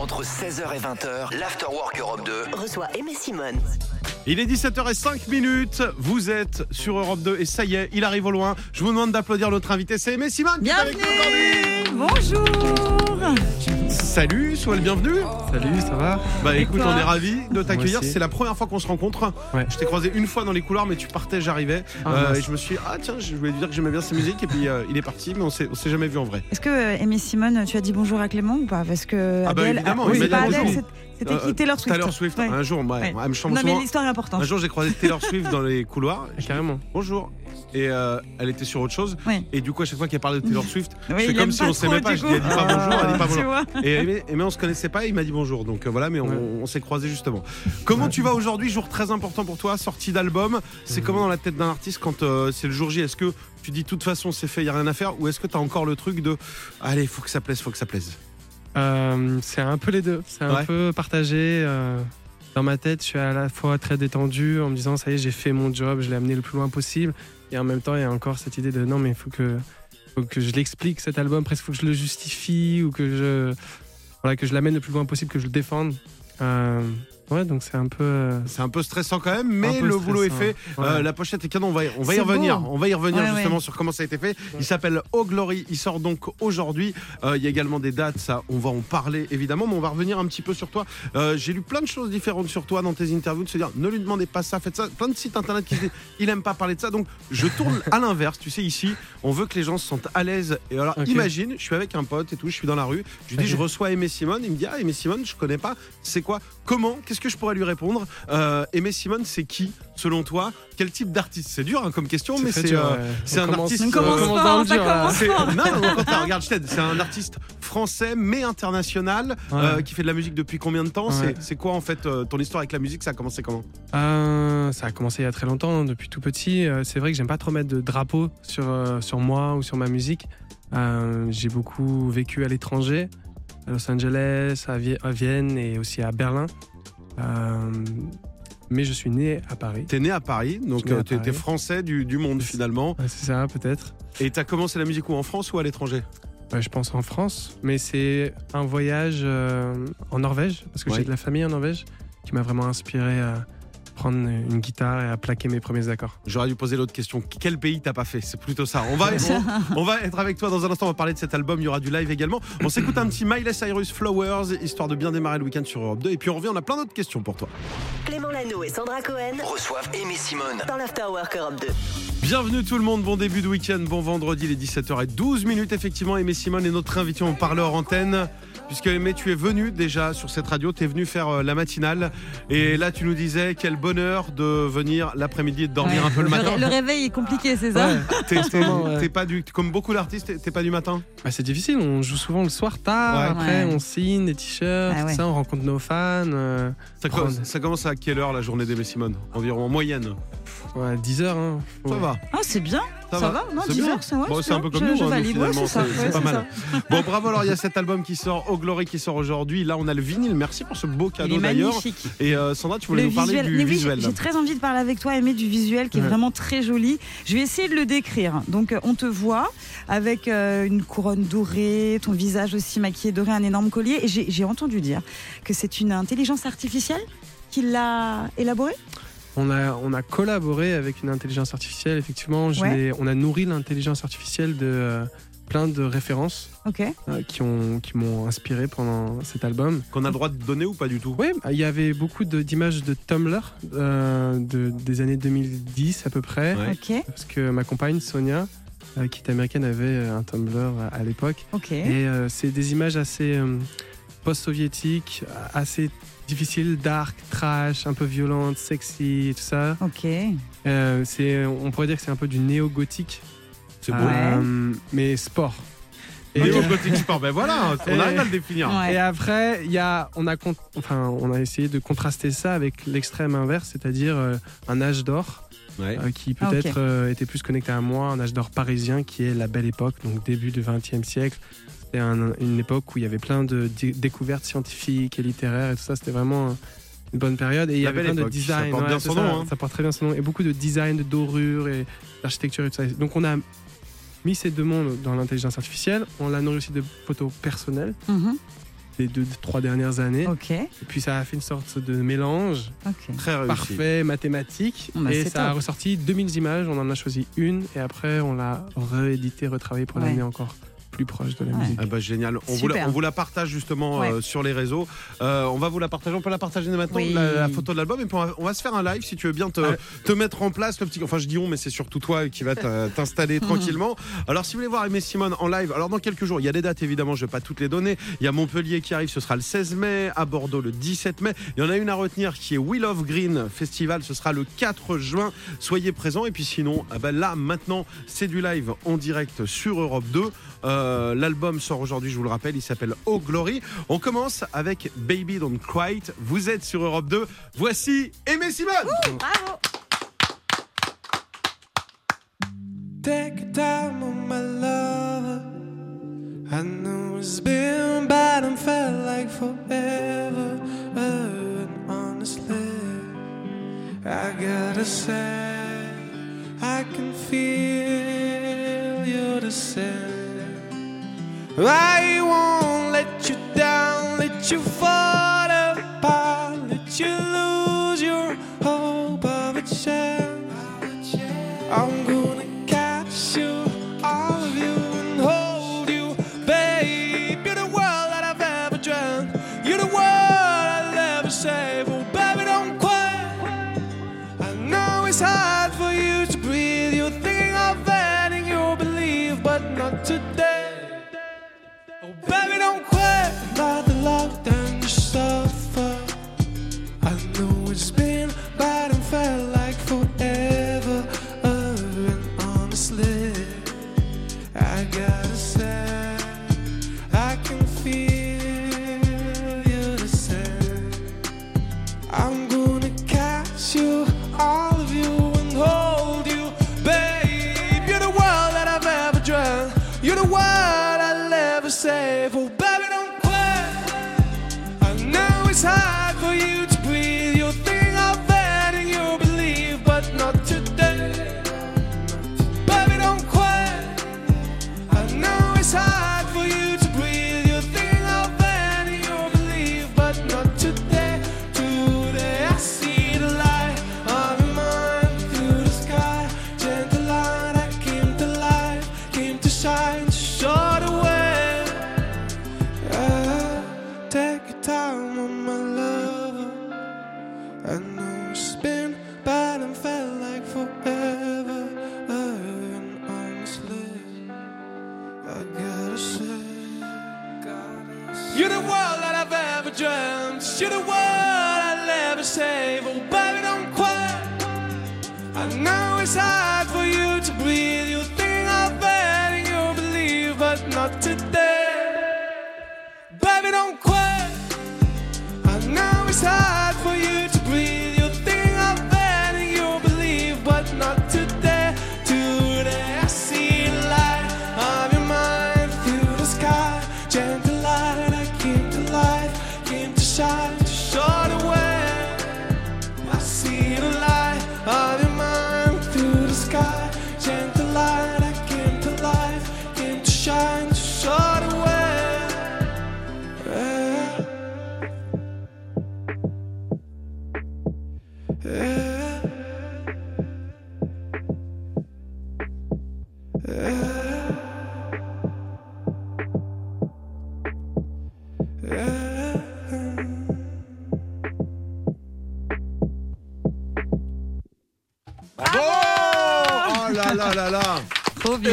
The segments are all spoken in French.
Entre 16h et 20h, l'Afterwork Europe 2 Reçoit Aimé Simone. Il est 17h05 minutes. Vous êtes sur Europe 2 et ça y est, il arrive au loin. Je vous demande d'applaudir notre invité, c'est Aimé Simone. qui est avec nous Bienvenue Bonjour. Salut, sois le bienvenu. Salut, ça va Bah écoute, on est ravis de t'accueillir. C'est la première fois qu'on se rencontre. Ouais. Je t'ai croisé une fois dans les couloirs, mais tu partais, j'arrivais. Ah, Euh, et je me suis dit, ah tiens, je voulais dire que j'aimais bien sa musique. Et puis euh, il est parti, mais on s'est, jamais vu en vrai. Est-ce que euh, Aimé Simone, tu as dit bonjour à Clément ou pas? Parce que Ah bah, Adèle, évidemment, oui, c'est pas. Adèle, c'est- c'était qui Euh, Taylor Swift. Taylor Swift, Ouais. un jour, ouais, Ouais. elle me chante Non mais l'histoire est importante. Un jour, j'ai croisé Taylor Swift dans les couloirs. Ah, Carrément. Bonjour. Et euh, elle était sur autre chose. Et du coup, à chaque fois qu'elle parlait de Taylor Swift, Oui, c'est il comme aime si on trop, s'aimait pas. du Je dis, elle dit pas coup. bonjour, elle dit pas Tu bonjour. vois Et Aimé, Aimé, on se connaissait pas, il m'a dit bonjour. Donc euh, voilà, mais on, s'est croisés justement. Comment tu vas aujourd'hui? Jour très important pour toi, sortie d'album. C'est comment dans la tête d'un artiste quand euh, c'est le jour J? Est-ce que tu dis de toute façon c'est fait, il y a rien à faire? Ou est-ce que tu as encore le truc de allez, faut que ça plaise, faut que ça plaise? Euh, c'est un peu les deux. C'est un Ouais. peu partagé. euh, dans ma tête, je suis à la fois très détendu en me disant ça y est, j'ai fait mon job, je l'ai amené le plus loin possible. Et en même temps, il y a encore cette idée de non, mais il faut que, faut que je l'explique cet album, presque faut que je le justifie ou que je, voilà, que je l'amène le plus loin possible, que je le défende. Euh, ouais, donc c'est un peu. euh, C'est un peu stressant quand même, mais le boulot est fait. Ouais. Euh, la pochette est canon, on va, y- on va y revenir. beau. On va y revenir Ouais, justement ouais. sur comment ça a été fait. Il s'appelle Oh Glory, il sort donc aujourd'hui. Euh, il y a également des dates, ça, on va en parler évidemment, mais on va revenir un petit peu sur toi. Euh, J'ai lu plein de choses différentes sur toi dans tes interviews, de se dire ne lui demandez pas ça, faites ça. Plein de sites internet qui disent il aime pas parler de ça, donc je tourne à l'inverse. Tu sais, ici, on veut que les gens se sentent à l'aise. Et alors, imagine, je suis avec un pote et tout, je suis dans la rue, je lui dis je reçois Aimé Simone, il me dit ah Aimé Simone, je connais pas, c'est quoi? Comment? Qu'est-ce que je pourrais lui répondre euh, Aimé Simone, c'est qui selon toi? Quel type d'artiste? C'est dur hein, comme question, mais c'est euh, ouais. c'est un commence- artiste, On commence non, non, contraire, regarde, je t'aide. C'est un artiste français, mais international, euh, qui fait de la musique depuis combien de temps? Ouais. C'est- quoi en fait euh, ton histoire avec la musique? Ça a commencé comment? Euh, ça a commencé il y a très longtemps, depuis tout petit. C'est vrai que j'aime pas trop mettre de drapeau sur, euh, sur moi ou sur ma musique. Euh, j'ai beaucoup vécu à l'étranger, à Los Angeles, à Vienne et aussi à Berlin. Euh, mais je suis né à Paris. T'es né à Paris, donc né à euh, français du, du monde finalement. Ouais, c'est ça, peut-être. Et t'as commencé la musique où En France ou à l'étranger? Je pense en France, mais c'est un voyage euh, en Norvège, parce que Ouais. j'ai de la famille en Norvège, qui m'a vraiment inspiré à prendre une guitare et à plaquer mes premiers accords. J'aurais dû poser l'autre question. Quel pays t'as pas fait? C'est plutôt ça. On va, on, on va être avec toi dans un instant. On va parler de cet album. Il y aura du live également. On s'écoute un petit Miley Cyrus Flowers, histoire de bien démarrer le week-end sur Europe 2. Et puis on revient. On a plein d'autres questions pour toi. Clément Lano et Sandra Cohen reçoivent Aimé Simone dans l'Afterwork Europe 2. Bienvenue tout le monde, bon début de week-end, bon vendredi, les 17h12 minutes effectivement. Aimé Simone est notre invité, on parle hors antenne. Puisque Aimé, tu es venu déjà sur cette radio, tu es venu faire euh, la matinale. Et là, tu nous disais quel bonheur de venir l'après-midi et de dormir Ouais. un peu le matin. Le réveil est compliqué, c'est ça ouais. t'es pas du, comme beaucoup d'artistes, t'es- pas du matin Bah, c'est difficile, on joue souvent le soir tard, Ouais. après Ouais. on signe des t-shirts, Ah ouais. tout ça, on rencontre nos fans. euh, ça, co- Prendre. ça commence à quelle heure la journée d'Aimé Simone Environ en moyenne. Ouais, 10 heures. Hein. Ça Ouais. va. Ah, c'est bien. Ça Ça, va. va, Non, C'est 10 bien. heures, c'est ouais, Bon, c'est un peu comme je, nous, je hein, nous, valide. Ouais, c'est Ouais, pas mal. ça. Bon, bravo. Alors, il y a cet album qui sort, Oh Glory, qui sort aujourd'hui. Là, on a le vinyle. Merci pour ce beau cadeau d'ailleurs. magnifique. Et euh, Sandra, tu voulais Le nous parler visuel. du Mais oui, visuel. j'ai- J'ai très envie de parler avec toi, Aimé, du visuel qui est Ouais. vraiment très joli. Je vais essayer de le décrire. Donc, euh, on te voit avec euh, une couronne dorée, ton visage aussi maquillé doré, un énorme collier. Et j'ai j'ai entendu dire que c'est une intelligence artificielle qui l'a élaboré? On a, on a collaboré avec une intelligence artificielle, effectivement. Je Ouais. l'ai- on a nourri l'intelligence artificielle de euh, plein de références euh, qui ont- qui m'ont inspiré pendant cet album. Qu'on a le droit de donner ou pas du tout? Oui, il y avait beaucoup d'images de Tumblr euh, de, des années 2010 à peu près. Ouais. Parce que ma compagne Sonia, euh, qui est américaine, avait un Tumblr à, à l'époque. Et euh, c'est des images assez euh, post-soviétiques, assez difficiles, dark, trash, un peu violentes, sexy et tout ça. Ok. Euh, c'est, on pourrait dire que c'est un peu du néo-gothique, C'est beau. Ouais. euh, mais sport. Et Et, au gothique sport, ben voilà, on Et- arrive à le définir. Ouais. et après, il y a, on, a con- enfin, on a essayé de contraster ça avec l'extrême inverse, c'est-à-dire euh, un âge d'or Ouais. euh, qui Ah, peut-être euh, était plus connecté à moi, un âge d'or parisien qui est la belle époque, donc début du XXe siècle. C'était un- une époque où il y avait plein de dé- découvertes scientifiques et littéraires et tout ça. C'était vraiment une bonne période. Et il y avait plein époque, de ça design. porte bien c'est son ça, nom, hein. ça porte très bien son nom. Et beaucoup de design, de dorures et d'architecture et tout ça. Donc on a mis ces deux mondes dans l'intelligence artificielle. On l'a nourri aussi de photos personnelles. Mhm. les deux, trois dernières années. Et puis ça a fait une sorte de mélange ok. Très réussi. parfait, mathématique. Bah, et ça a ressorti 2000 images. On en a choisi une et après on l'a réédité, retravaillé pour Ouais. l'amener encore plus proche de la Ouais. musique. Ah bah, génial. On vous, la, Super. on vous la partage justement Ouais. euh, sur les réseaux. Euh, on va vous la partager. On peut la partager maintenant, Oui. la, la photo de l'album. Et puis on va, on va se faire un live si tu veux bien te, mettre en place. Le petit, enfin, je dis on, mais c'est surtout toi qui va t'a- t'installer tranquillement. Alors, si vous voulez voir Aimé Simone en live, alors dans quelques jours, il y a des dates évidemment, je vais pas toutes les donner. Il y a Montpellier qui arrive, ce sera le 16 mai. À Bordeaux, le 17 mai. Il y en a une à retenir qui est Will of Green Festival. Ce sera le 4 juin. Soyez présents. Et puis sinon, ah ben là, maintenant, c'est du live en direct sur Europe 2. Euh, L'album sort aujourd'hui, je vous le rappelle, il s'appelle Oh Glory. On commence avec Baby Don't Cry. It. Vous êtes sur Europe 2. Voici Aimé Simone. Bravo Take your time on my lover. I know it's been bad and felt like forever. And honestly, I gotta say, I can feel you the same. I won't let you down, let you fall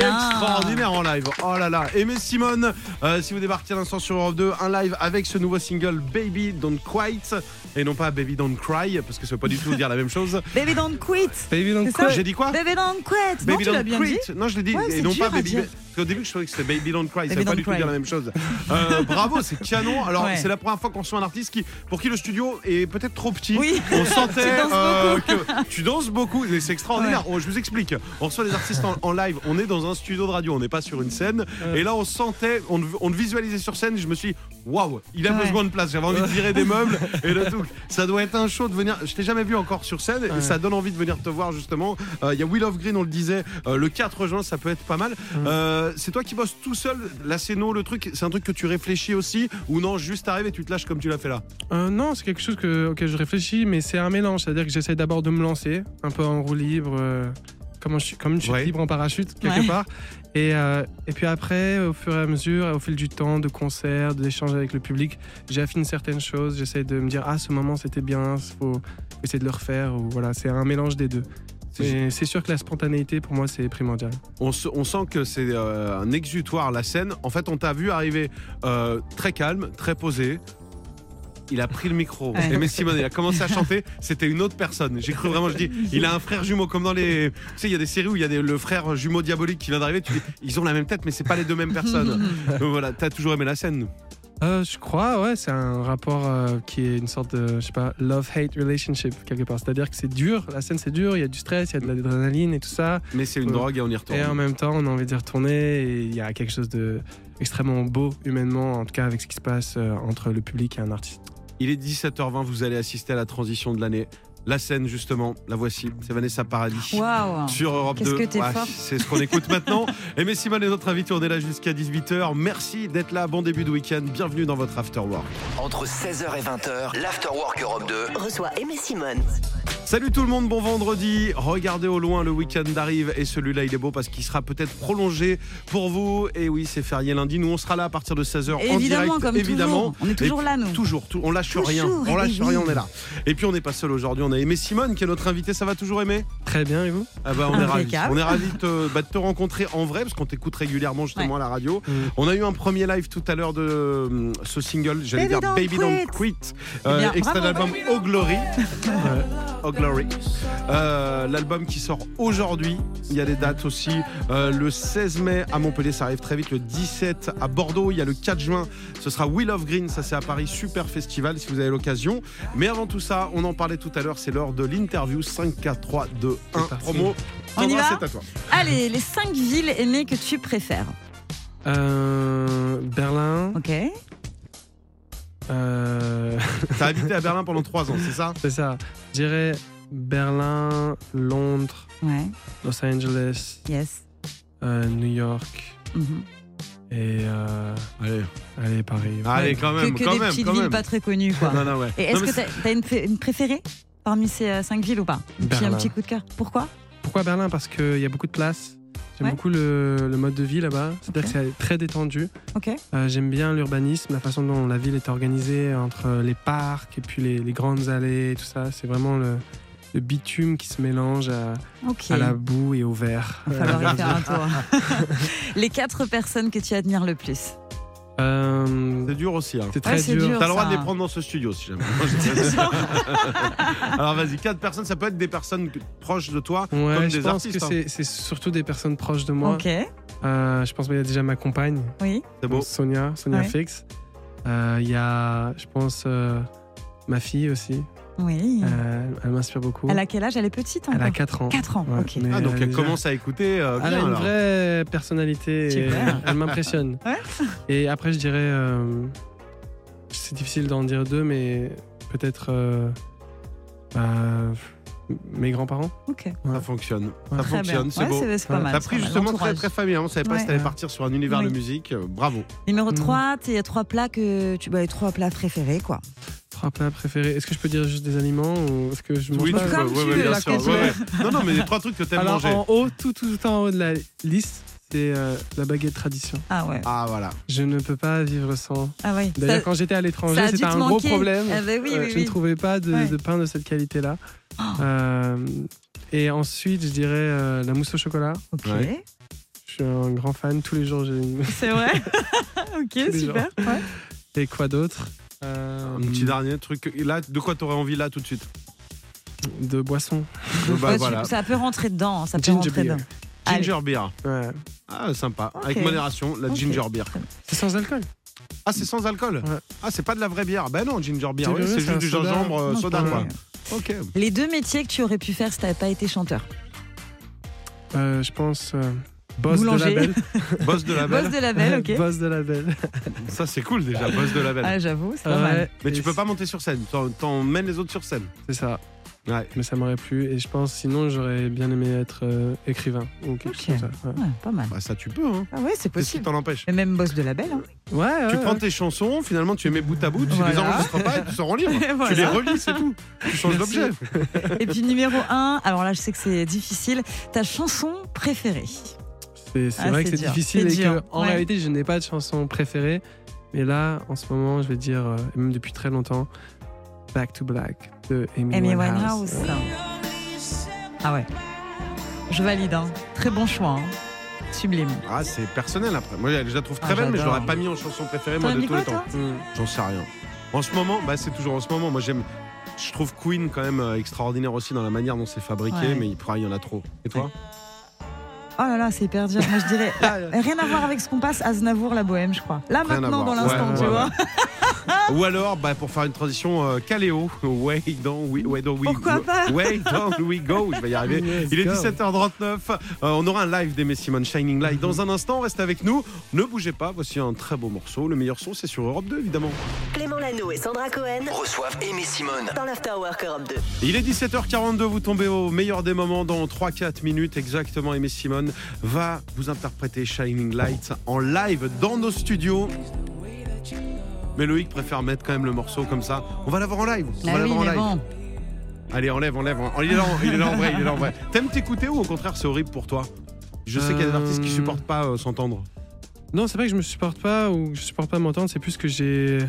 Extraordinaire en live. Oh là là. Aimé Simone, euh, si vous débarquez à l'instant sur Europe 2, un live avec ce nouveau single Baby Don't Quite et non pas Baby Don't Cry parce que ça veut pas du tout dire la même chose. Baby don't quit Baby Don't Quit. J'ai dit quoi Baby don't quit Non, Baby tu l'as Don't bien dit Quit. Non, je l'ai dit Ouais, et non pas Baby. Parce qu'au début, je trouvais que c'était Baby Don't Cry. Ça veut pas du tout dire la même chose. Euh, bravo, c'est canon. Alors, Ouais. c'est la première fois qu'on reçoit un artiste qui, pour qui le studio est peut-être trop petit. Oui. On sentait Tu euh, que tu danses beaucoup. Mais c'est extraordinaire. Oh, je vous explique. On reçoit des artistes en, en live. On est dans un studio de radio. On n'est pas sur une scène. Et là, on sentait, on, on visualisait sur scène. Je me suis dit, Waouh, il a Ouais. besoin de place. J'avais envie de virer des meubles et de tout. Ça doit être un show de venir. Je t'ai jamais vu encore sur scène et Ouais. ça donne envie de venir te voir justement. Euh, Il y a Will of Green, on le disait, euh, le 4 juin, ça peut être pas mal. Euh, c'est toi qui bosses tout seul, la scéno, le truc. C'est un truc que tu réfléchis aussi ou non Juste arrives et tu te lâches comme tu l'as fait là? Euh, non, c'est quelque chose que, auquel je réfléchis, mais c'est un mélange. C'est-à-dire que j'essaie d'abord de me lancer, un peu en roue libre, euh, comme, je suis, comme chute Ouais. libre en parachute, quelque Ouais. part. Et, euh, et puis après, au fur et à mesure, au fil du temps, de concerts, d'échanges avec le public, j'affine certaines choses. J'essaie de me dire, ah, ce moment c'était bien, il faut essayer de le refaire. Ou, voilà, c'est un mélange des deux. C'est- sûr que la spontanéité, pour moi, c'est primordial. On, se- on sent que c'est euh, un exutoire la scène. En fait, on t'a vu arriver euh, très calme, très posé. Il a pris le micro. Ouais. Et Simon, il a commencé à chanter. C'était une autre personne. J'ai cru vraiment, je dis, il a un frère jumeau comme dans les. Tu sais, il y a des séries où il y a des- le frère jumeau diabolique qui vient d'arriver. Tu dis, ils ont la même tête, mais c'est pas les deux mêmes personnes. Donc voilà, t'as toujours aimé la scène. Euh, je crois, ouais, c'est un rapport euh, qui est une sorte de, je sais pas, love-hate relationship quelque part. C'est-à-dire que c'est dur, la scène c'est dur, il y a du stress, il y a de l'adrénaline et tout ça. Mais c'est une Ouais. drogue et on y retourne. Et en même temps, on a envie d'y retourner et il y a quelque chose de extrêmement beau humainement, en tout cas avec ce qui se passe euh, entre le public et un artiste. Il est 17h20, vous allez assister à la transition de l'année. La scène, justement, la voici. C'est Vanessa Paradis. Waouh. sur Europe Qu'est-ce 2. que t'es Ouais, fort. c'est ce qu'on écoute maintenant. Aimé Simone est notre invité, on est là jusqu'à 18h. Merci d'être là, bon début de week-end. Bienvenue dans votre After Work. Entre 16h et 20h, l'Afterwork Europe 2 Reçoit Aimé Simone. Salut tout le monde, bon vendredi. Regardez au loin, le week-end arrive et celui-là il est beau parce qu'il sera peut-être prolongé pour vous. Et oui, c'est férié lundi. Nous on sera là à partir de 16h en Évidemment, direct. comme évidemment. toujours. On est toujours Et là, nous. Toujours, tout- on lâche Toujours, rien. On lâche eh oui. rien, on est là. Et puis on n'est pas seul aujourd'hui, on a Aimé Simone qui est notre invité. Ça va toujours Aimé Très bien, et vous? Ah bah, on est ravis. On est ravis de te, bah, de te rencontrer en vrai parce qu'on t'écoute régulièrement justement à la radio. Mm. On a eu un premier live tout à l'heure de euh, ce single, j'allais dire Don't Baby Don't Quit. Eh bien, extrait de l'album Oh Glory. Oh Glory. Euh, L'album qui sort aujourd'hui. Il y a des dates aussi. Euh, le 16 mai à Montpellier, ça arrive très vite. Le 17 à Bordeaux. Il y a le 4 juin. Ce sera Will of Green. Ça, c'est à Paris. Super festival si vous avez l'occasion. Mais avant tout ça, on en parlait tout à l'heure. C'est l'heure de l'interview 5, 4, 3, 2, 1. C'est parti. Promo. On y va c'est à toi. Allez, les cinq villes aimées que tu préfères. Euh, Berlin, Ok. euh, T'as habité à Berlin pendant 3 ans, c'est ça? C'est ça. Je dirais Berlin, Londres, Ouais. Los Angeles, Yes. euh, New York Mhm. et euh, Allez, allez Paris. allez quand même, que que quand des même, petites quand villes même. pas très connues, quoi. Non, non, ouais. Et est-ce que t'as as une, une préférée? Parmi ces euh, cinq villes ou pas petit, un petit coup de cœur. Pourquoi? Pourquoi Berlin? Parce qu'il y a beaucoup de place. J'aime Ouais. beaucoup le, le mode de vie là-bas. C'est-à-dire que c'est très détendu. Euh, J'aime bien l'urbanisme, la façon dont la ville est organisée entre les parcs et puis les, les grandes allées et tout ça. C'est vraiment le, le bitume qui se mélange à, à la boue et au verre. Il va falloir y faire un tour. les quatre personnes que tu admires le plus. Euh, C'est dur aussi. Hein. c'est très c'est dur. T'as le droit de les prendre dans ce studio si jamais. Moi, je- Alors vas-y, quatre personnes, ça peut être des personnes proches de toi, Ouais, comme je des pense artistes. que hein. c'est- c'est surtout des personnes proches de moi. Ok. Euh, je pense qu'il y a déjà ma compagne, Oui. C'est beau. Sonia, Sonia Ouais. Fix. Euh, Il y a, je pense, euh, ma fille aussi. Oui. Euh, elle m'inspire beaucoup. Elle a quel âge? Elle est petite Elle encore a 4 ans. 4 ans, Ouais, ok. Ah, donc elle déjà- commence à écouter euh, Elle bien a une alors. vraie personnalité et elle m'impressionne. Ouais. Et après, je dirais. euh, c'est difficile d'en dire deux, mais peut-être. euh, bah, mes grands-parents. Ok. Ça fonctionne. Ça bien. fonctionne, c'est Ouais, beau. c'est c'est pas Ouais. mal. T'as c'est pris pas mal. justement très L'entourage. très famille. On savait pas Ouais. si t'allais Ouais. partir sur un univers Oui. de musique. Euh, Bravo. Numéro Mm. 3, il y a trois plats que tu. Bah, les trois plats préférés, quoi. Trois plats préférés. Est-ce que je peux dire juste des aliments ou est-ce que je mange Oui, pas tu comme peux. tu Ouais, ouais, veux, bien la sûr. Ouais, veux. ouais. Non, non, mais les trois trucs que t'aimes Alors manger. en haut, tout, tout en haut de la liste, c'est euh, la baguette tradition. Ah ouais. Ah voilà. Je ne peux pas vivre sans. Ah oui. D'ailleurs, Ça- quand j'étais à l'étranger, c'était un gros problème. Ah bah oui, Euh, oui, je oui. ne trouvais pas de, Ouais. de pain de cette qualité-là. Oh. Euh, et ensuite, je dirais euh, la mousse au chocolat. Ok. Ouais. Je suis un grand fan. Tous les jours, j'ai une. C'est vrai Ok, super. Ouais. Et quoi d'autre? Euh, Un petit dernier truc. Là, de quoi t'aurais envie là tout de suite? De boisson. Bah tu- voilà. Ça peut rentrer dedans. Ça peut Ginger rentrer beer. Allez. Ginger beer. Ouais. Ah, sympa. Avec modération, la ginger beer. C'est sans alcool? Ah, c'est sans alcool? Ouais. Ah, c'est pas de la vraie bière. Ben non, ginger beer, beer, c'est juste du soda? gingembre euh, soda, quoi. Ok. Les deux métiers que tu aurais pu faire si t'avais pas été chanteur? Euh, je pense euh, Boss de label. Boss de label. Boss de label, ok. Boss de label. Ça, c'est cool déjà, boss de label. Ah, j'avoue, c'est pas mal. Ouais, Mais tu peux pas monter sur scène, t'en- t'emmènes les autres sur scène. C'est ça. Ouais. Mais ça m'aurait plu. Et je pense, sinon, j'aurais bien aimé être euh, écrivain ou quelque Ok. chose comme ça. Ouais, Ouais, pas mal. Bah, ça, tu peux, hein. Ah ouais, c'est Qu'est-ce qui possible. t'en empêche Mais même boss de label. Hein. ouais, ouais, Tu ouais. prends tes chansons, finalement, tu les mets bout à bout, tu les Voilà. enregistres pas et tu sors en. Voilà. Tu les relis, c'est tout. Tu changes d'objet. Et puis numéro 1, alors là je sais que c'est difficile, ta chanson préférée. C'est Ah, vrai que c'est difficile et que en Ouais. réalité je n'ai pas de chanson préférée. Mais là, en ce moment, je vais dire, euh, et même depuis très longtemps, Back to Black de Amy, Amy Winehouse. Winehouse. Ah ouais. Je valide, hein. très bon choix. hein. Sublime. Ah, c'est personnel après. Moi, je la trouve très Ah, belle, mais je l'aurais pas mis en chanson préférée, moi, de tous les temps. J'en sais rien. En ce moment, bah, c'est toujours en ce moment. Moi, j'aime. Je trouve Queen quand même euh, extraordinaire aussi dans la manière dont c'est fabriqué, Ouais. mais il il y en a trop. Et toi Oh là là, c'est hyper dur. Moi je dirais rien à voir avec ce qu'on passe, Aznavour, la bohème, je crois. Là Rien à maintenant, dans l'instant, Ouais, tu ouais, vois. Ou alors, bah, pour faire une transition, euh, Caléo. Way don't we, way don't we Pourquoi pas? Way don't we go. Je vais y arriver. Il est go. 17h39. Euh, on aura un live d'Aimé Simone Shining Light dans un instant. Reste avec nous. Ne bougez pas. Voici un très beau morceau. Le meilleur son, c'est sur Europe 2, évidemment. Clément Lano et Sandra Cohen Reçoivent Aimé Simone. dans l'Afterwork Europe 2. Il est 17h42, vous tombez au meilleur des moments dans 3-4 minutes exactement. Aimé Simone va vous interpréter Shining Light en live dans nos studios. Mais Loïc préfère mettre quand même le morceau comme ça. On va l'avoir en live. On Ah va oui, l'avoir en live. bon. Allez, enlève, enlève. Il est là, en- il est là en vrai, il est là en vrai. T'aimes t'écouter ou au contraire c'est horrible pour toi? Je sais qu'il y a des Euh, artistes qui supportent pas euh, s'entendre. Non, c'est pas que je me supporte pas ou que je supporte pas m'entendre, c'est plus que j'ai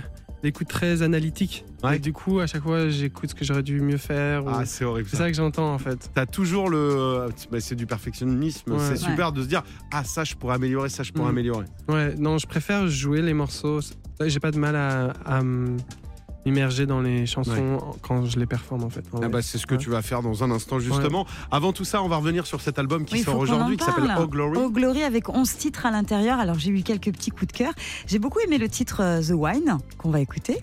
l'écoute très analytique. Ouais. Et du coup, à chaque fois, j'écoute ce que j'aurais dû mieux faire. ou- Ah, c'est horrible. c'est Ça. ça que j'entends en fait. T'as toujours le. bah, c'est du perfectionnisme. Ouais. C'est Ouais. super de se dire Ah, ça je pourrais améliorer, ça je pourrais Mm. améliorer. Ouais, non, je préfère jouer les morceaux. J'ai pas de mal à, à m'immerger dans les chansons quand je les performe en fait. En Ah bah, c'est ce que Ouais. tu vas faire dans un instant justement. Avant tout ça, on va revenir sur cet album qui Oui, sort aujourd'hui qui s'appelle. Oh Glory. Oh Glory avec 11 titres à l'intérieur. Alors j'ai eu quelques petits coups de cœur. J'ai beaucoup aimé le titre euh, The Wine qu'on va écouter.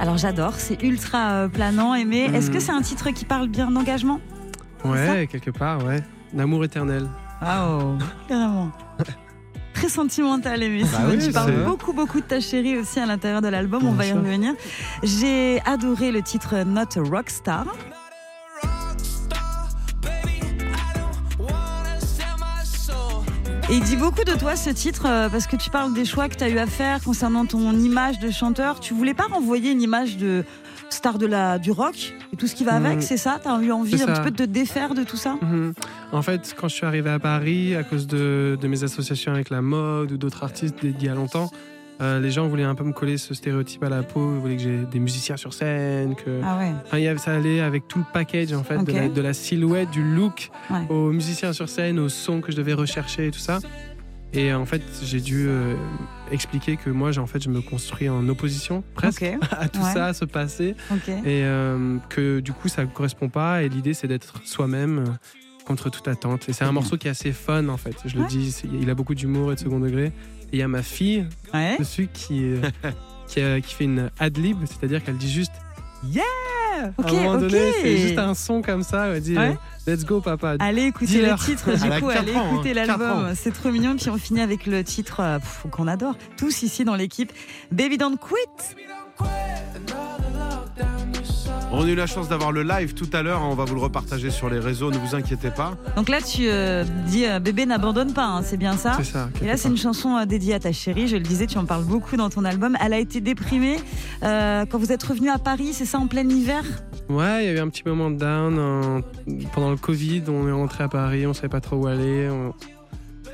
Alors j'adore, c'est ultra euh, planant, aimé. Est-ce que Mhm. c'est un titre qui parle bien d'engagement? Ouais, quelque part, ouais. L'amour éternel. Oh, carrément. Très sentimental, aimé. Simone. oui, tu parles beaucoup, beaucoup de ta chérie aussi à l'intérieur de l'album. On va y sûr. revenir. J'ai adoré le titre Not a Rockstar. Et il dit beaucoup de toi ce titre euh, parce que tu parles des choix que tu as eu à faire concernant ton image de chanteur. Tu voulais pas renvoyer une image de star de la, du rock et tout ce qui va avec, c'est ça? Tu as eu envie un petit peu de te défaire de tout ça? Mhm. En fait, quand je suis arrivé à Paris, à cause de, de mes associations avec la mode ou d'autres artistes d'il y a longtemps, euh, les gens voulaient un peu me coller ce stéréotype à la peau. Ils voulaient que j'ai des musiciens sur scène, que Ah ouais. Enfin, il y avait- ça allait avec tout le package en fait, de, la, de la silhouette, du look, Ouais. aux musiciens sur scène, aux sons que je devais rechercher et tout ça. Et en fait, j'ai dû euh, expliquer que moi, en fait, je me construis en opposition presque à tout Ouais. ça, à ce passé, et euh, que du coup, ça ne correspond pas. Et l'idée, c'est d'être soi-même euh, contre toute attente. Et c'est un morceau qui est assez fun en fait. Je le dis, il a beaucoup d'humour et de second degré. Et il y a ma fille Ouais. dessus qui, euh, qui, qui fait une ad-lib, c'est-à-dire qu'elle dit juste Yeah Ok, À un moment ok. donné, c'est juste un son comme ça, elle dit Ouais. euh, Let's go papa. Allez écouter le titre du Elle a coup, allez ans, hein, écouter quatre l'album. C'est trop mignon. Puis on finit avec le titre euh, qu'on adore tous ici dans l'équipe. Baby Don't Quit. On a eu la chance d'avoir le live tout à l'heure. hein, On va vous le repartager sur les réseaux. Ne vous inquiétez pas. Donc là tu euh, dis euh, bébé n'abandonne pas, hein, c'est bien ça. C'est ça. Et là, c'est une chanson euh, dédiée à ta chérie. Je le disais, tu en parles beaucoup dans ton album. Elle a été déprimée euh, quand vous êtes revenu à Paris, c'est ça, en plein hiver. Ouais, il y a eu un petit moment de down en- pendant le Covid. On est rentré à Paris, on savait pas trop où aller. on-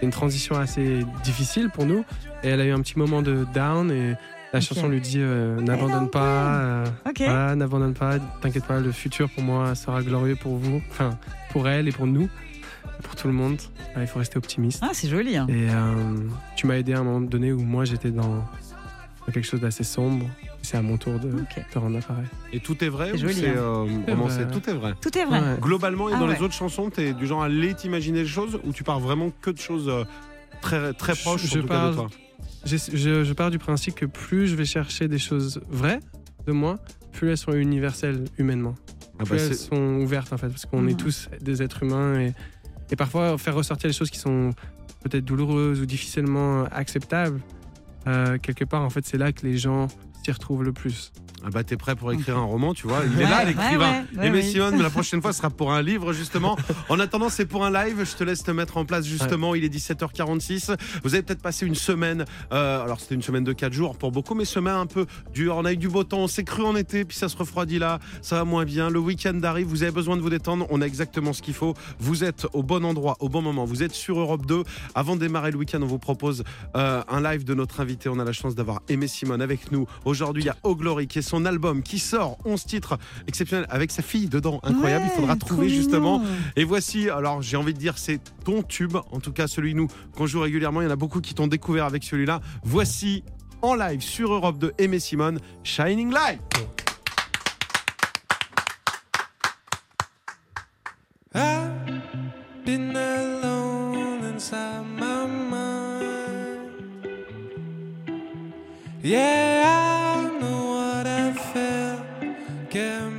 une transition assez difficile pour nous. Et elle a eu un petit moment de down et la chanson lui dit euh, n'abandonne pas. euh, voilà, n'abandonne pas. T'inquiète pas, le futur pour moi sera glorieux pour vous, enfin pour elle et pour nous, pour tout le monde. Ouais, il faut rester optimiste. Ah, c'est joli. hein. Et euh, tu m'as aidé à un moment donné où moi j'étais dans, dans quelque chose d'assez sombre. C'est à mon tour de te rendre appareil. Et tout est vrai C'est ou joli, c'est hein. euh, C'est romancé. Tout est vrai. Tout est vrai. Ouais. Globalement et Ah dans les autres chansons, t'es du genre à aller t'imaginer les choses ou tu pars vraiment que de choses très très Je- proches je en tout cas de parle- Je, je pars du principe que plus je vais chercher des choses vraies de moi, plus elles sont universelles humainement. Ah plus bah, elles c'est- sont ouvertes en fait, parce qu'on est tous des êtres humains et, et parfois faire ressortir les choses qui sont peut-être douloureuses ou difficilement acceptables. euh, quelque part, en fait, c'est là que les gens s'y retrouvent le plus. Ah bah t'es prêt pour écrire un roman, tu vois? Il est là l'écrivain. ouais, oui. Simone, mais la prochaine fois ce sera pour un livre justement. En attendant, c'est pour un live. Je te laisse te mettre en place justement. Il est 17h46. Vous avez peut-être passé une semaine. euh, alors c'était une semaine de 4 jours pour beaucoup, mais semaine un peu dure. On a eu du beau temps. On s'est cru en été, puis ça se refroidit là. Ça va moins bien. Le week-end arrive. Vous avez besoin de vous détendre. On a exactement ce qu'il faut. Vous êtes au bon endroit, au bon moment. Vous êtes sur Europe 2. Avant de démarrer le week-end, on vous propose euh, un live de notre invité. On a la chance d'avoir Aimé Simone avec nous. Aujourd'hui, il y a Oh Glory qui est son album qui sort 11 titres exceptionnels avec sa fille dedans. Incroyable. il faudra trouver justement. mignon. Et voici, alors j'ai envie de dire, c'est ton tube, en tout cas celui nous qu'on joue régulièrement. Il y en a beaucoup qui t'ont découvert avec celui-là. Voici en live sur Europe de Aimé Simone, Shining Light. I've been alone inside my mind. Yeah, Yeah.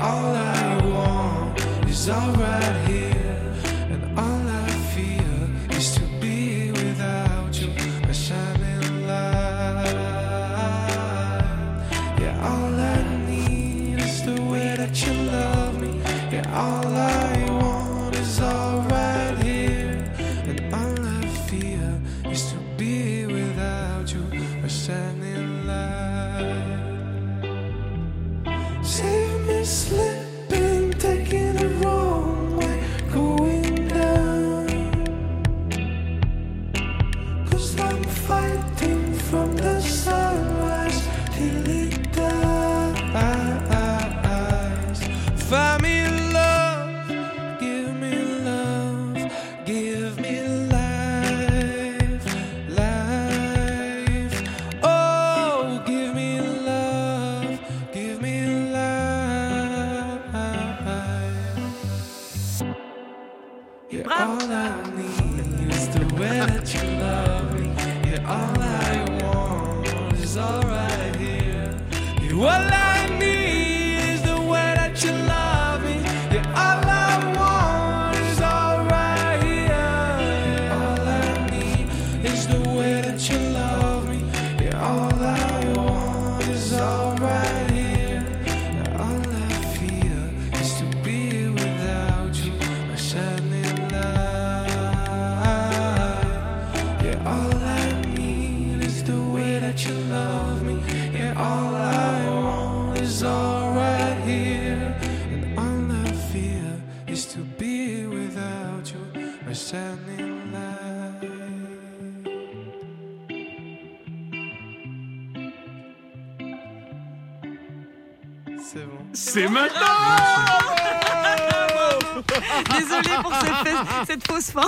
All I want is all sleep.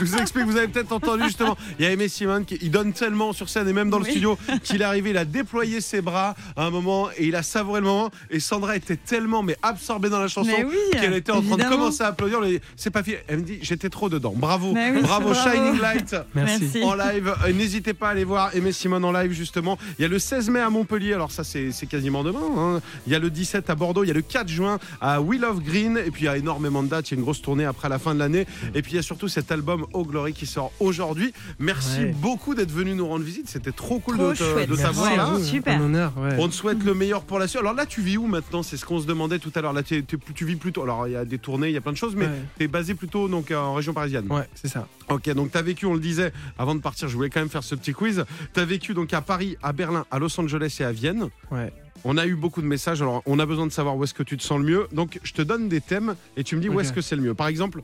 Je vous explique, vous avez peut-être entendu justement, il y a Aimé Simon qui il donne tellement sur scène et même dans le Oui. studio qu'il est arrivé, il a déployé ses bras à un moment et il a savouré le moment et Sandra était tellement mais absorbée dans la chanson oui, qu'elle était en train de commencer à applaudir. C'est pas fini. Elle me dit j'étais trop dedans. Bravo, oui, bravo, bravo. Shining Light. Merci. En live, Euh, n'hésitez pas à aller voir Aimé Simone en live justement. Il y a le 16 mai à Montpellier, alors ça c'est c'est quasiment demain. hein. Il y a le 17 à Bordeaux, il y a le 4 juin à Will of Green et puis il y a énormément de dates. Il y a une grosse tournée après la fin de l'année et puis il y a surtout cet album Oh Glory qui sort aujourd'hui. Merci Ouais. beaucoup d'être venu nous rendre visite. C'était trop cool Trop de, t'avoir là. vous. super. Un honneur, ouais. On te souhaite le meilleur pour la suite. Alors là, tu vis où maintenant? C'est ce qu'on se demandait tout à l'heure. Là, t'es- tu vis plutôt. Alors, il y a des tournées, il y a plein de choses, mais Ouais. tu es basé plutôt donc en région parisienne. Ouais, c'est ça. Ok, donc tu as vécu, on le disait, avant de partir, je voulais quand même faire ce petit quiz. Tu as vécu donc à Paris, à Berlin, à Los Angeles et à Vienne. Ouais. On a eu beaucoup de messages, alors on a besoin de savoir où est-ce que tu te sens le mieux. Donc je te donne des thèmes et tu me dis où est-ce que c'est le mieux. Par exemple,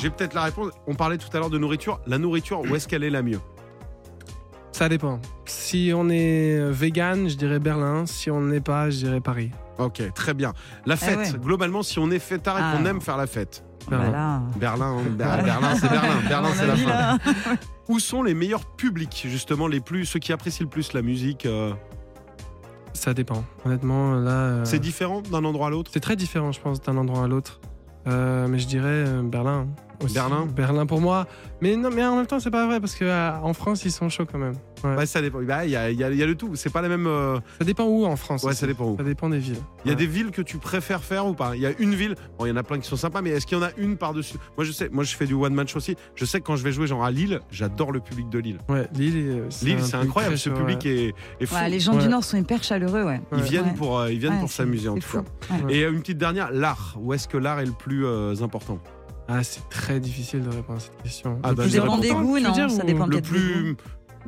j'ai peut-être la réponse. On parlait tout à l'heure de nourriture. La nourriture, où est-ce qu'elle est la mieux? Ça dépend. Si on est vegan, je dirais Berlin. Si on n'est pas, je dirais Paris. Ok, très bien. La fête, ouais. globalement, si on est fêtard et Ah. qu'on aime faire la fête. Berlin. Voilà. Berlin, Ber- Berlin, c'est Berlin. Berlin, c'est la fin. là. Où sont les meilleurs publics, justement, les plus, ceux qui apprécient le plus la musique euh, Ça dépend. Honnêtement, là. euh, C'est différent d'un endroit à l'autre? C'est très différent, je pense, d'un endroit à l'autre. Euh, mais je dirais euh, Berlin. Aussi. Berlin Berlin pour moi. Mais non, mais en même temps, c'est pas vrai parce que euh, en France, ils sont chauds quand même. Ouais. Ça dépend. Bah, Il y, a, il y a- il y a le tout. C'est pas la même. euh, Ça dépend où en France. Ouais, aussi. ça dépend où. Ça dépend des villes. Il y a Ouais. des villes que tu préfères faire ou pas? Il y a une ville, bon, il y en a plein qui sont sympas, mais est-ce qu'il y en a une par-dessus? Moi, je sais, moi, je fais du one match aussi. Je sais que quand je vais jouer genre à Lille, j'adore le public de Lille. Ouais, Lille, euh, Lille, un c'est public incroyable. très Ce chaud, public ouais. est, est fou. Ouais, les gens Ouais. du Nord sont hyper chaleureux, ouais. Ils viennent Ouais. pour, euh, ils viennent Ouais, pour c'est- s'amuser en c'est tout fou. cas. Ouais. Et euh, une petite dernière, l'art. Où est-ce que l'art est le plus euh, important? Ah, c'est très difficile de répondre à cette question. Ah, Le bah, plus ça dépend des goûts, non, dire, ça dépend. Le plus.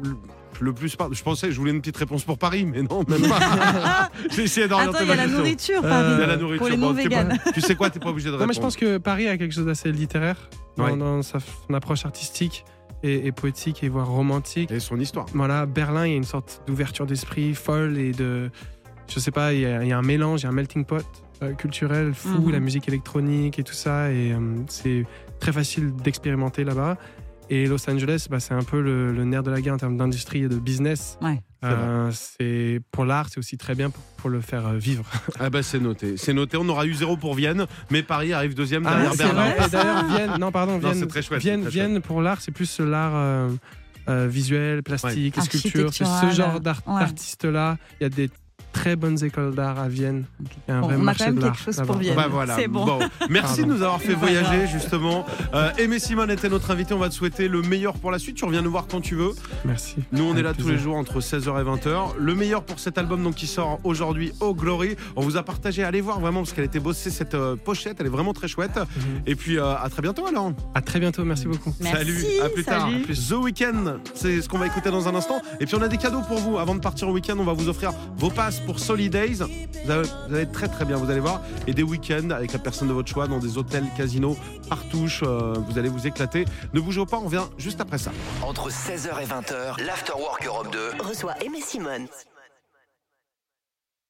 Le, le plus. Je pensais, je voulais une petite réponse pour Paris, mais non, même pas. J'ai essayé d'orienter Attends, il y a la nourriture, Euh, Paris. Il y a la nourriture. Pour les Bon, non véganes. tu sais quoi, t'es pas obligé de Non, répondre. mais je pense que Paris a quelque chose d'assez littéraire dans, Ouais. dans sa, son approche artistique et, et poétique et voire romantique. Et son histoire. Voilà, Berlin, il y a une sorte d'ouverture d'esprit folle et de. Je sais pas, il y, a, il y a un mélange, il y a un melting pot euh, culturel fou, Mhm. la musique électronique et tout ça. Et euh, c'est très facile d'expérimenter là-bas. Et Los Angeles, bah, c'est un peu le, le nerf de la guerre en termes d'industrie et de business. Ouais. Euh, c'est pour l'art, c'est aussi très bien pour, pour le faire euh, vivre. Ah bah c'est noté, c'est noté. On aura eu zéro pour Vienne, mais Paris arrive deuxième derrière Ah, c'est Berlin. vrai. Et d'ailleurs, Vienne, non pardon, Vienne, très chouette, Vienne, c'est très Vienne, pour l'art, c'est plus l'art euh, euh, visuel, plastique, les sculptures. C'est ce genre d'art- ouais. d'artistes-là. Il y a des très bonnes écoles d'art à Vienne. Il y a un Bon, vrai on a quand même quelque chose pour Vienne. Bah voilà. C'est bon. Merci Pardon. de nous avoir fait voyager justement. Euh, Aimé Simone était notre invité. On va te souhaiter le meilleur pour la suite. Tu reviens nous voir quand tu veux. Merci. Nous, on est là tous les jours entre 16h et 20h. Le meilleur pour cet album donc qui sort aujourd'hui, Oh Glory. On vous a partagé. Allez voir vraiment parce qu'elle a été bossée cette euh, pochette. Elle est vraiment très chouette. Mhm. Et puis euh, à très bientôt alors. À très bientôt. Merci beaucoup. Merci, salut, à plus tard. salut. The Weeknd, c'est ce qu'on va écouter dans un instant. Et puis on a des cadeaux pour vous. Avant de partir au week-end, on va vous offrir vos passes pour Solidays. Vous allez, vous allez très très bien, vous allez voir. Et des week-ends avec la personne de votre choix dans des hôtels, casinos, partouches. euh, vous allez vous éclater. Ne bougez pas, on revient juste après ça. Entre 16h et 20h, l'Afterwork Europe 2 Reçoit Aimé Simone.